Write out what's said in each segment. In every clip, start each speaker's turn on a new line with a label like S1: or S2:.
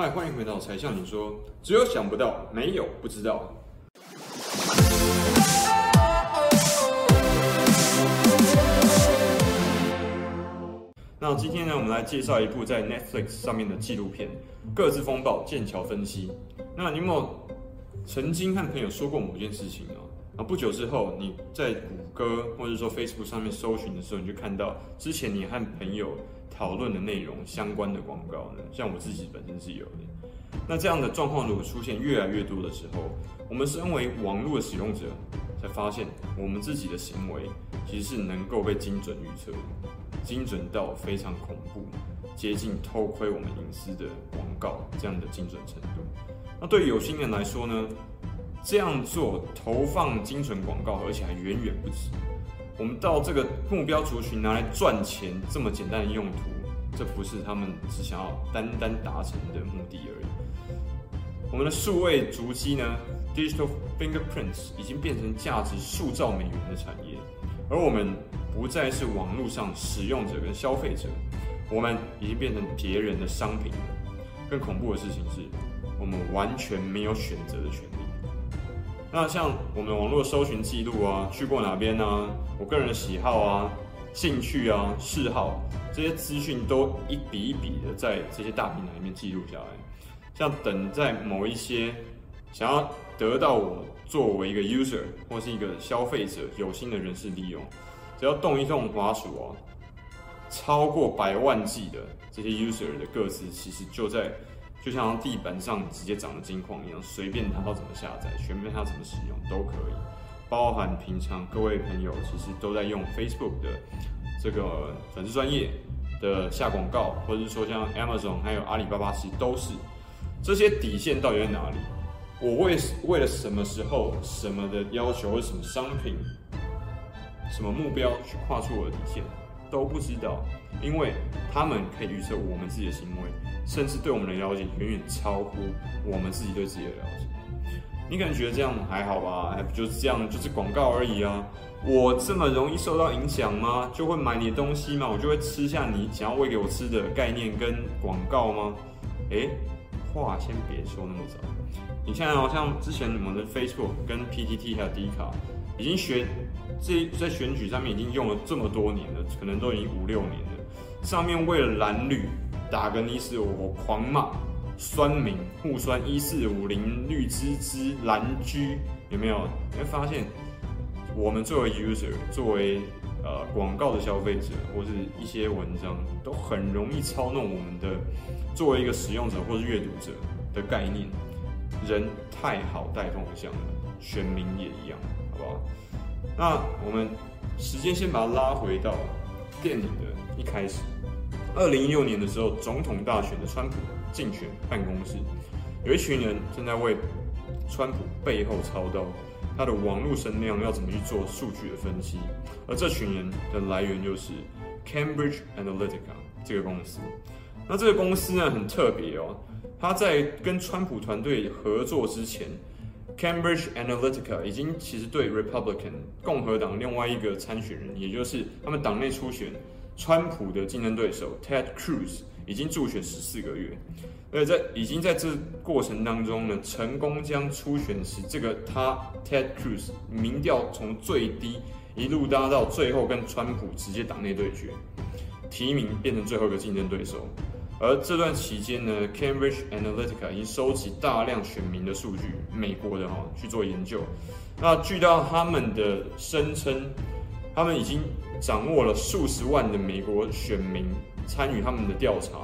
S1: 嗨，欢迎回到柴 Sean 你说，只有想不到，没有不知道。那今天呢，我们来介绍一部在 Netflix 上面的纪录片《各自风暴：剑桥分析》。那你有没有曾经和朋友说过某件事情呢？啊，不久之后，你在谷歌或者说 Facebook 上面搜寻的时候，你就看到之前你和朋友讨论的内容相关的广告呢。像我自己本身是有的。那这样的状况如果出现越来越多的时候，我们身为网络使用者，才发现我们自己的行为其实是能够被精准预测，精准到非常恐怖，接近偷窥我们隐私的广告这样的精准程度。那对有心人来说呢？这样做投放精准广告，而且还远远不止。我们到这个目标族群拿来赚钱这么简单的用途，这不是他们只想要单单达成的目的而已。我们的数位足迹呢，Digital Fingerprints 已经变成价值数兆美元的产业，而我们不再是网络上使用者跟消费者，我们已经变成别人的商品了。更恐怖的事情是，我们完全没有选择的权利。那像我们网络搜寻记录啊，去过哪边啊，我个人的喜好啊、兴趣啊、嗜好这些资讯都一笔一笔的在这些大平台里面记录下来。像等在某一些想要得到我作为一个 user 或是一个消费者有心的人士利用，只要动一动滑鼠啊，超过百万计的这些 user 的个资，其实就在。就像地板上直接长的金矿一样，随便他要怎么下载，随便他怎么使用都可以。包含平常各位朋友其实都在用 Facebook 的这个粉丝专业的下广告，或者是说像 Amazon 还有阿里巴巴，其实都是这些底线到底在哪里？我为为了什么时候、什么的要求，或什么商品、什么目标去跨出我的底线？都不知道，因为他们可以预测我们自己的行为，甚至对我们的了解远远超乎我们自己对自己的了解。你可能觉得这样还好吧？还不就是这样，就是广告而已啊！我这么容易受到影响吗？就会买你的东西吗？我就会吃下你想要喂给我吃的概念跟广告吗？诶，话先别说那么早。你现在好像之前我们的 Facebook 跟 PTT 还有 D 卡已经学。这在选举上面已经用了这么多年了，可能都已经五六年了。上面为了蓝绿打个你死我活，狂骂、酸民、互酸一四五零绿芝芝蓝居，有没有？你会发现，我们作为 user，作为呃广告的消费者，或是一些文章，都很容易操弄我们的作为一个使用者或是阅读者的概念。人太好带风向了，选民也一样，好不好？那我们时间先把它拉回到电影的一开始，二零一六年的时候，总统大选的川普竞选办公室，有一群人正在为川普背后操刀，他的网络声量要怎么去做数据的分析，而这群人的来源就是 Cambridge Analytica 这个公司。那这个公司呢，很特别哦，他在跟川普团队合作之前。Cambridge Analytica 已经其实对 Republican 共和党另外一个参选人，也就是他们党内初选川普的竞争对手 Ted Cruz 已经助选十四个月，而在已经在这过程当中呢，成功将初选时这个他 Ted Cruz 民调从最低一路拉到最后跟川普直接党内对决，提名变成最后一个竞争对手。而这段期间呢，Cambridge Analytica 已经收集大量选民的数据，美国的哈去做研究。那据到他们的声称，他们已经掌握了数十万的美国选民参与他们的调查，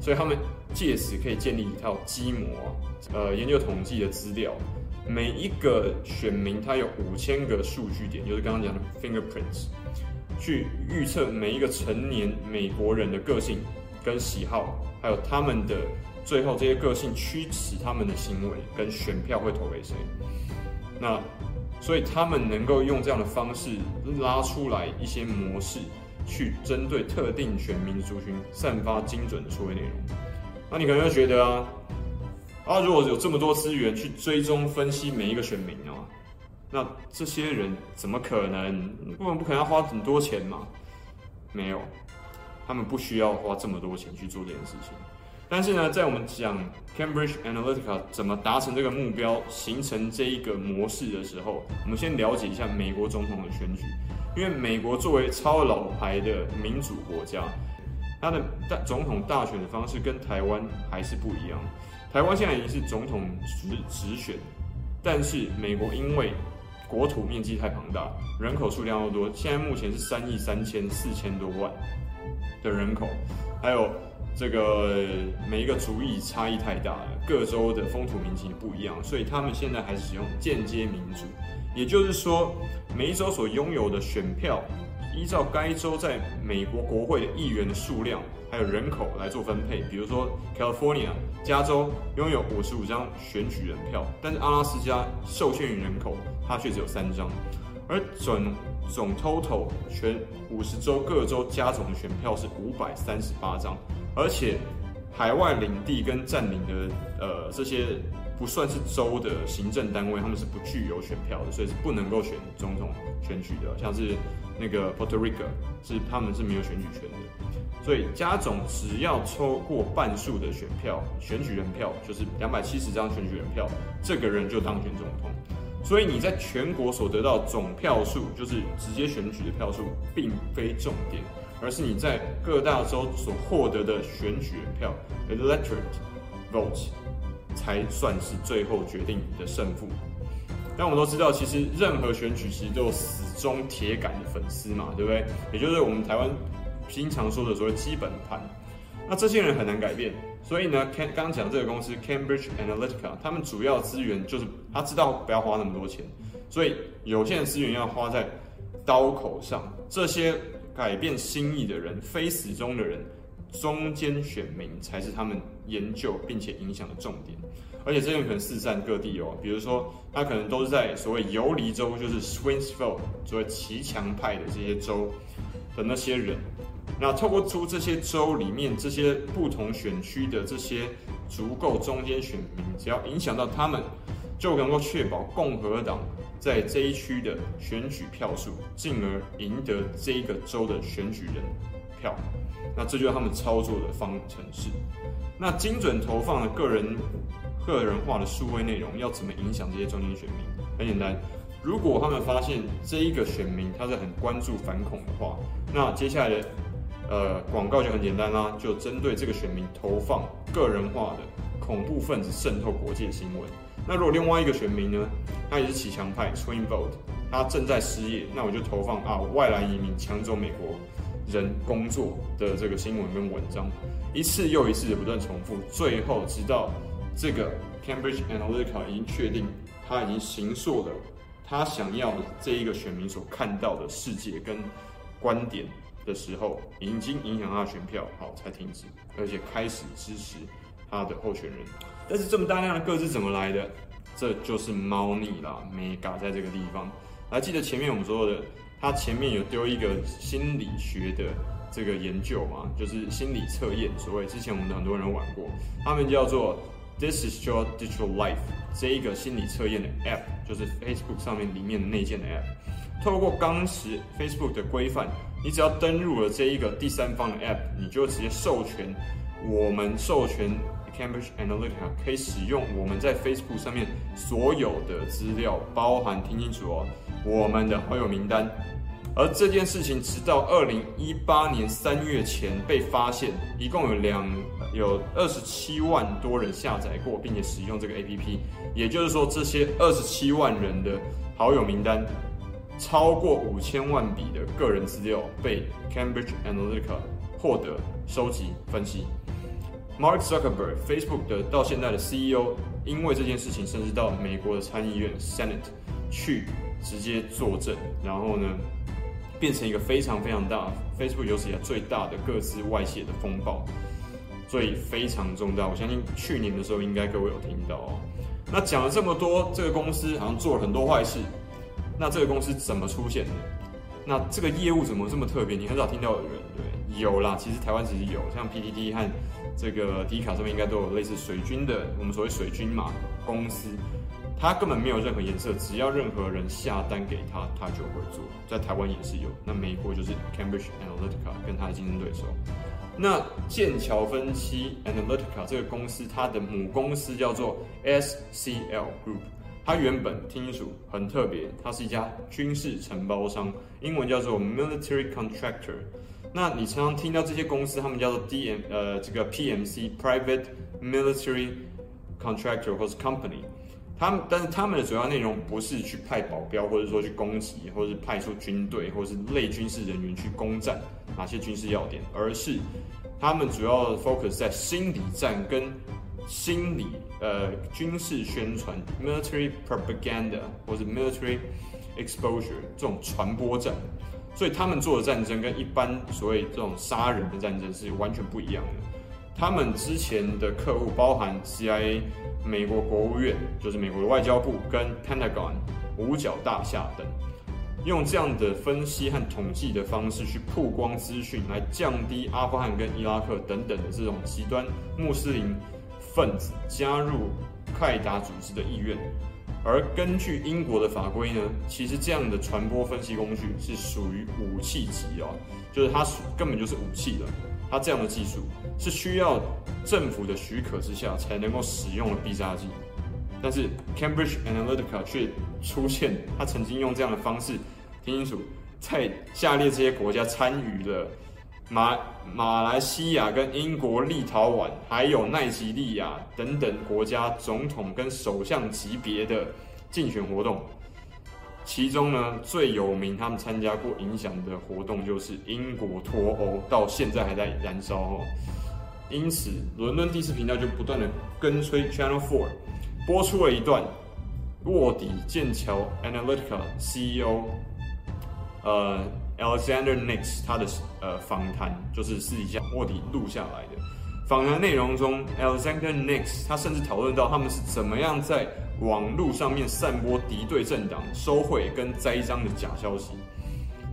S1: 所以他们借此可以建立一套基模，呃，研究统计的资料。每一个选民他有五千个数据点，就是刚刚讲的 fingerprints，去预测每一个成年美国人的个性。跟喜好，还有他们的最后这些个性驱使他们的行为跟选票会投给谁？那所以他们能够用这样的方式拉出来一些模式，去针对特定选民族群散发精准的数位内容。那你可能会觉得啊，啊如果有这么多资源去追踪分析每一个选民啊，那这些人怎么可能？不然不可能要花很多钱嘛？没有。他们不需要花这么多钱去做这件事情，但是呢，在我们讲 Cambridge Analytica 怎么达成这个目标、形成这一个模式的时候，我们先了解一下美国总统的选举。因为美国作为超老牌的民主国家，它的大总统大选的方式跟台湾还是不一样。台湾现在已经是总统直直选，但是美国因为国土面积太庞大，人口数量又多，现在目前是三亿三千四千多万的人口，还有这个每一个族裔差异太大了，各州的风土民情不一样，所以他们现在还是使用间接民主。也就是说，每一州所拥有的选票，依照该州在美国国会的议员的数量，还有人口来做分配。比如说，California 加州拥有五十五张选举人票，但是阿拉斯加受限于人口，它却只有三张。而总总 total 全五十州各州加总的选票是五百三十八张，而且海外领地跟占领的呃这些。不算是州的行政单位，他们是不具有选票的，所以是不能够选总统选举的。像是那个 Puerto Rico，是他们是没有选举权的。所以加总只要超过半数的选票，选举人票就是两百七十张选举人票，这个人就当选总统。所以你在全国所得到总票数，就是直接选举的票数，并非重点，而是你在各大州所获得的选举票 （electorate vote）。才算是最后决定你的胜负。但我们都知道，其实任何选举其实都有死忠铁杆的粉丝嘛，对不对？也就是我们台湾经常说的所谓基本盘。那这些人很难改变，所以呢，刚刚讲这个公司 Cambridge Analytica，他们主要资源就是他知道不要花那么多钱，所以有限的资源要花在刀口上。这些改变心意的人，非死忠的人。中间选民才是他们研究并且影响的重点，而且这边可能四散各地哦。比如说，他可能都是在所谓游离州，就是 swing vote，所谓骑墙派的这些州的那些人。那透过出这些州里面这些不同选区的这些足够中间选民，只要影响到他们，就能够确保共和党在这一区的选举票数，进而赢得这一个州的选举人票。那这就是他们操作的方程式。那精准投放的个人、个人化的数位内容要怎么影响这些中间选民？很简单，如果他们发现这一个选民他是很关注反恐的话，那接下来的呃广告就很简单啦，就针对这个选民投放个人化的恐怖分子渗透国界新闻。那如果另外一个选民呢，他也是骑墙派 （swing vote），他正在失业，那我就投放啊外来移民抢走美国。人工作的这个新闻跟文章，一次又一次的不断重复，最后直到这个 Cambridge Analytica 已经确定，他已经形塑了他想要的这一个选民所看到的世界跟观点的时候，已经影响他选票，好才停止，而且开始支持他的候选人。但是这么大量的个子怎么来的？这就是猫腻啦，mega 在这个地方。还记得前面我们说的？他前面有丢一个心理学的这个研究嘛，就是心理测验，所谓之前我们很多人玩过，他们叫做 This is your digital life 这一个心理测验的 app，就是 Facebook 上面里面的内建的 app。透过当时 Facebook 的规范，你只要登入了这一个第三方的 app，你就直接授权我们授权 Cambridge Analytica 可以使用我们在 Facebook 上面所有的资料，包含听清楚哦，我们的好友名单。而这件事情直到二零一八年三月前被发现，一共有两有二十七万多人下载过，并且使用这个 APP。也就是说，这些二十七万人的好友名单，超过五千万笔的个人资料被 Cambridge Analytica 获得、收集、分析。Mark Zuckerberg Facebook 的到现在的 CEO，因为这件事情，甚至到美国的参议院 Senate 去直接作证，然后呢，变成一个非常非常大，Facebook 有史以来最大的个资外泄的风暴，所以非常重大。我相信去年的时候应该各位有听到哦。那讲了这么多，这个公司好像做了很多坏事。那这个公司怎么出现的？那这个业务怎么这么特别？你很少听到的人，对，有啦。其实台湾其实有，像 PTT 和这个 D 卡上面应该都有类似水军的，我们所谓水军嘛公司。它根本没有任何颜色，只要任何人下单给他，他就会做。在台湾也是有，那美国就是 Cambridge Analytica 跟他的竞争对手。那剑桥分析 Analytica 这个公司，它的母公司叫做 SCL Group，它原本听清楚很特别，它是一家军事承包商，英文叫做 Military Contractor。那你常常听到这些公司，他们叫做 DM 呃这个 PMC Private Military Contractor 或是 Company。他们，但是他们的主要内容不是去派保镖，或者说去攻击，或者是派出军队，或者是类军事人员去攻占哪些军事要点，而是他们主要 focus 在心理战跟心理呃军事宣传 （military propaganda） 或者 military exposure 这种传播战。所以他们做的战争跟一般所谓这种杀人的战争是完全不一样的。他们之前的客户包含 CIA。美国国务院就是美国的外交部跟 Pentagon 五角大厦等，用这样的分析和统计的方式去曝光资讯，来降低阿富汗跟伊拉克等等的这种极端穆斯林分子加入凯达组织的意愿。而根据英国的法规呢，其实这样的传播分析工具是属于武器级哦，就是它根本就是武器了。它这样的技术是需要政府的许可之下才能够使用的必杀技，但是 Cambridge Analytica 却出现，他曾经用这样的方式，听清楚，在下列这些国家参与了马马来西亚、跟英国、立陶宛，还有奈及利亚等等国家总统跟首相级别的竞选活动。其中呢，最有名，他们参加过影响的活动就是英国脱欧，到现在还在燃烧哦。因此，伦敦第四频道就不断的跟催 Channel Four 播出了一段卧底剑桥 Analytica CEO 呃 Alexander Nix 他的呃访谈，就是私底下卧底录下来的。访谈内容中，Alexander Nix 他甚至讨论到他们是怎么样在网络上面散播敌对政党收贿跟栽赃的假消息，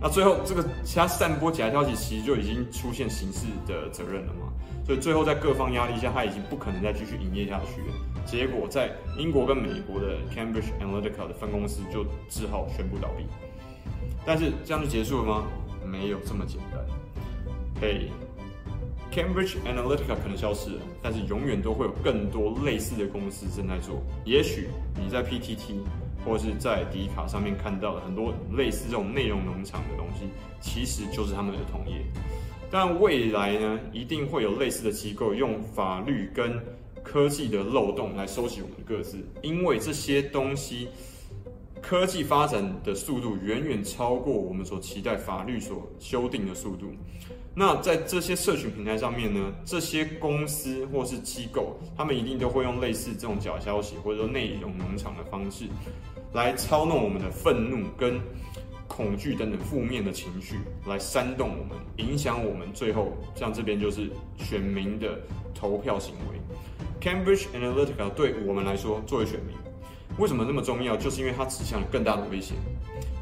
S1: 那最后这个他散播假消息其实就已经出现刑事的责任了嘛，所以最后在各方压力下，他已经不可能再继续营业下去了。结果在英国跟美国的 Cambridge Analytica 的分公司就只好宣布倒闭。但是这样就结束了吗？没有这么简单。嘿。Cambridge Analytica 可能消失了，但是永远都会有更多类似的公司正在做。也许你在 PTT 或是在迪卡上面看到的很多类似这种内容农场的东西，其实就是他们的同业。但未来呢，一定会有类似的机构用法律跟科技的漏洞来收集我们的个资，因为这些东西科技发展的速度远远超过我们所期待法律所修订的速度。那在这些社群平台上面呢，这些公司或是机构，他们一定都会用类似这种假消息或者说内容农场的方式，来操弄我们的愤怒跟恐惧等等负面的情绪，来煽动我们，影响我们，最后像这边就是选民的投票行为。Cambridge Analytica 对我们来说，作为选民，为什么那么重要？就是因为它指向了更大的威胁。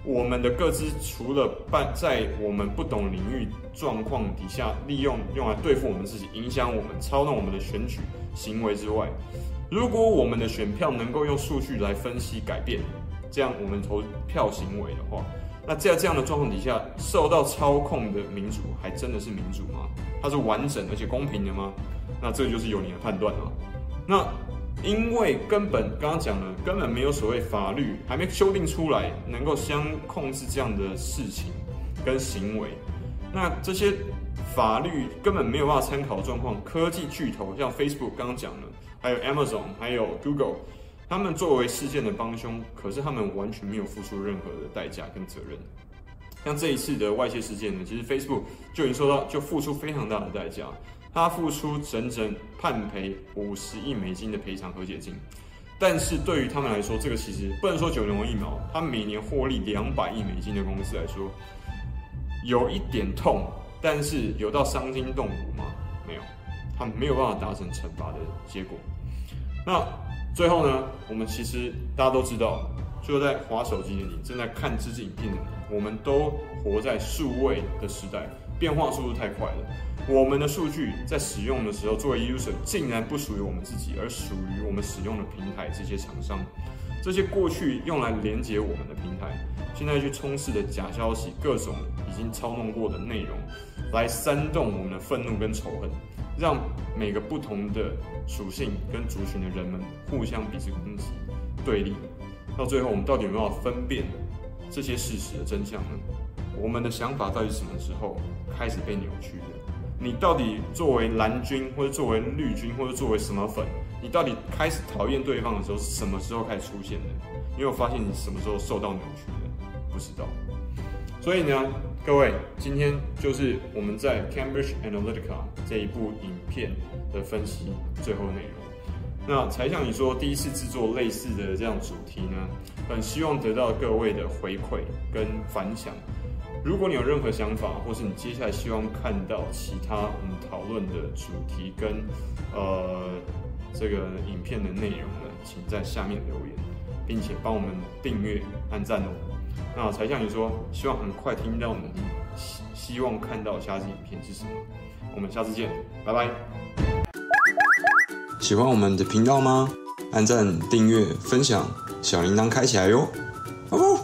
S1: 我们的各自除了办在我们不懂领域状况底下利用用来对付我们自己，影响我们、操弄我们的选举行为之外，如果我们的选票能够用数据来分析改变，这样我们投票行为的话，那在这样的状况底下，受到操控的民主还真的是民主吗？它是完整而且公平的吗？那这就是由你的判断了。那。因为根本刚刚讲了，根本没有所谓法律还没修订出来，能够相控制这样的事情跟行为。那这些法律根本没有办法参考状况。科技巨头像 Facebook 刚刚讲了，还有 Amazon，还有 Google，他们作为事件的帮凶，可是他们完全没有付出任何的代价跟责任。像这一次的外泄事件呢，其实 Facebook 就已经受到，就付出非常大的代价。他付出整整判赔五十亿美金的赔偿和解金，但是对于他们来说，这个其实不能说九牛一毛。他每年获利两百亿美金的公司来说，有一点痛，但是有到伤筋动骨吗？没有，他们没有办法达成惩罚的结果。那最后呢？我们其实大家都知道，就在划手机的你，正在看这支影片的你，我们都活在数位的时代。变化速度太快了，我们的数据在使用的时候，作为 user 竟然不属于我们自己，而属于我们使用的平台这些厂商。这些过去用来连接我们的平台，现在去充斥的假消息，各种已经操弄过的内容，来煽动我们的愤怒跟仇恨，让每个不同的属性跟族群的人们互相彼此攻击、对立。到最后，我们到底有没有分辨这些事实的真相呢？我们的想法到底什么时候开始被扭曲的？你到底作为蓝军，或者作为绿军，或者作为什么粉？你到底开始讨厌对方的时候，是什么时候开始出现的？你有发现你什么时候受到扭曲的？不知道。所以呢，各位，今天就是我们在 Cambridge Analytica 这一部影片的分析最后内容。那才像你说第一次制作类似的这样主题呢，很希望得到各位的回馈跟反响。如果你有任何想法，或是你接下来希望看到其他我们讨论的主题跟呃这个影片的内容呢，请在下面留言，并且帮我们订阅、按赞哦。那才像你说，希望很快听到你希希望看到下支影片是什么。我们下次见，拜拜。喜欢我们的频道吗？按赞、订阅、分享，小铃铛开起来哟。哦